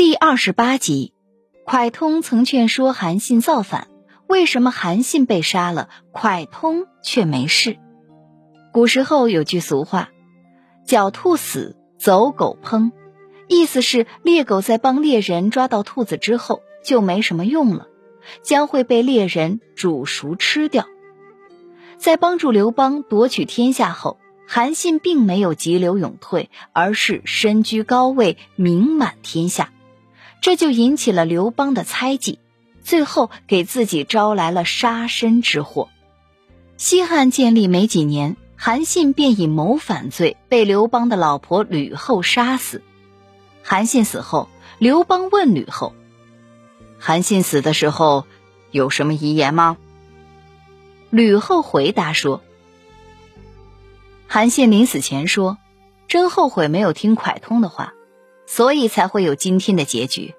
第二十八集，蒯通曾劝说韩信造反，为什么韩信被杀了，蒯通却没事？古时候有句俗话：“狡兔死，走狗烹”，意思是猎狗在帮猎人抓到兔子之后就没什么用了，将会被猎人煮熟吃掉。在帮助刘邦夺取天下后，韩信并没有急流勇退，而是身居高位，名满天下。这就引起了刘邦的猜忌，最后给自己招来了杀身之祸。西汉建立没几年，韩信便以谋反罪被刘邦的老婆吕后杀死。韩信死后，刘邦问吕后：“韩信死的时候有什么遗言吗？”吕后回答说：“韩信临死前说，真后悔没有听蒯通的话。”所以才会有今天的结局。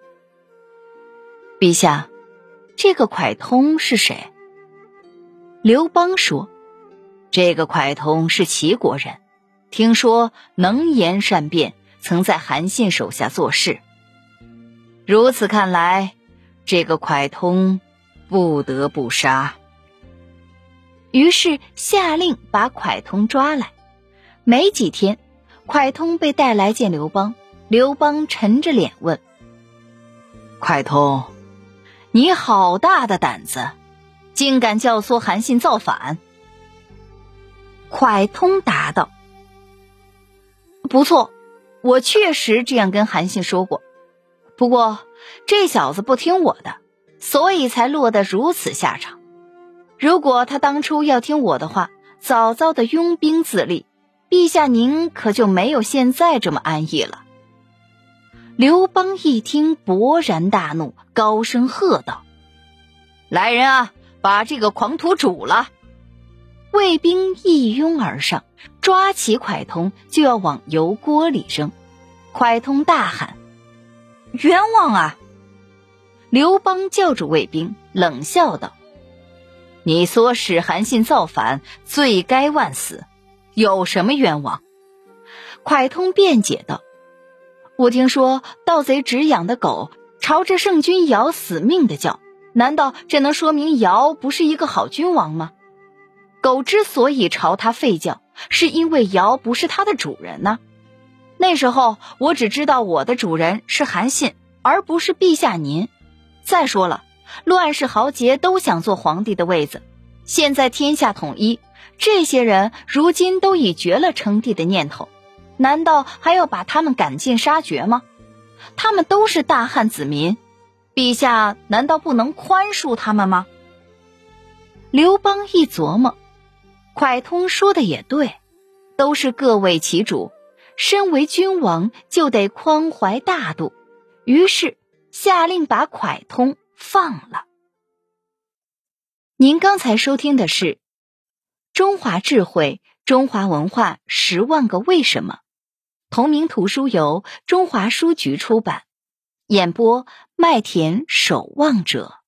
陛下，这个蒯通是谁？刘邦说：“这个蒯通是齐国人，听说能言善辩，曾在韩信手下做事。如此看来，这个蒯通不得不杀。”于是下令把蒯通抓来。没几天，蒯通被带来见刘邦。刘邦沉着脸问：“蒯通，你好大的胆子，竟敢教唆韩信造反？”蒯通答道：“不错，我确实这样跟韩信说过。不过这小子不听我的，所以才落得如此下场。如果他当初要听我的话，早早的拥兵自立，陛下您可就没有现在这么安逸了。”刘邦一听，勃然大怒，高声喝道：“来人啊，把这个狂徒煮了！”卫兵一拥而上，抓起蒯通就要往油锅里扔。蒯通大喊：“冤枉啊！”刘邦叫住卫兵，冷笑道：“你唆使韩信造反，罪该万死，有什么冤枉？”蒯通辩解道。我听说盗贼只养的狗朝着圣君尧死命的叫，难道这能说明尧不是一个好君王吗？狗之所以朝他吠叫，是因为尧不是它的主人呢。那时候我只知道我的主人是韩信，而不是陛下您。再说了，乱世豪杰都想做皇帝的位子，现在天下统一，这些人如今都已绝了称帝的念头。难道还要把他们赶尽杀绝吗？他们都是大汉子民，陛下难道不能宽恕他们吗？刘邦一琢磨，蒯通说的也对，都是各为其主，身为君王就得宽怀大度，于是下令把蒯通放了。您刚才收听的是《中华智慧中华文化十万个为什么》。同名图书由中华书局出版，演播麦田守望者。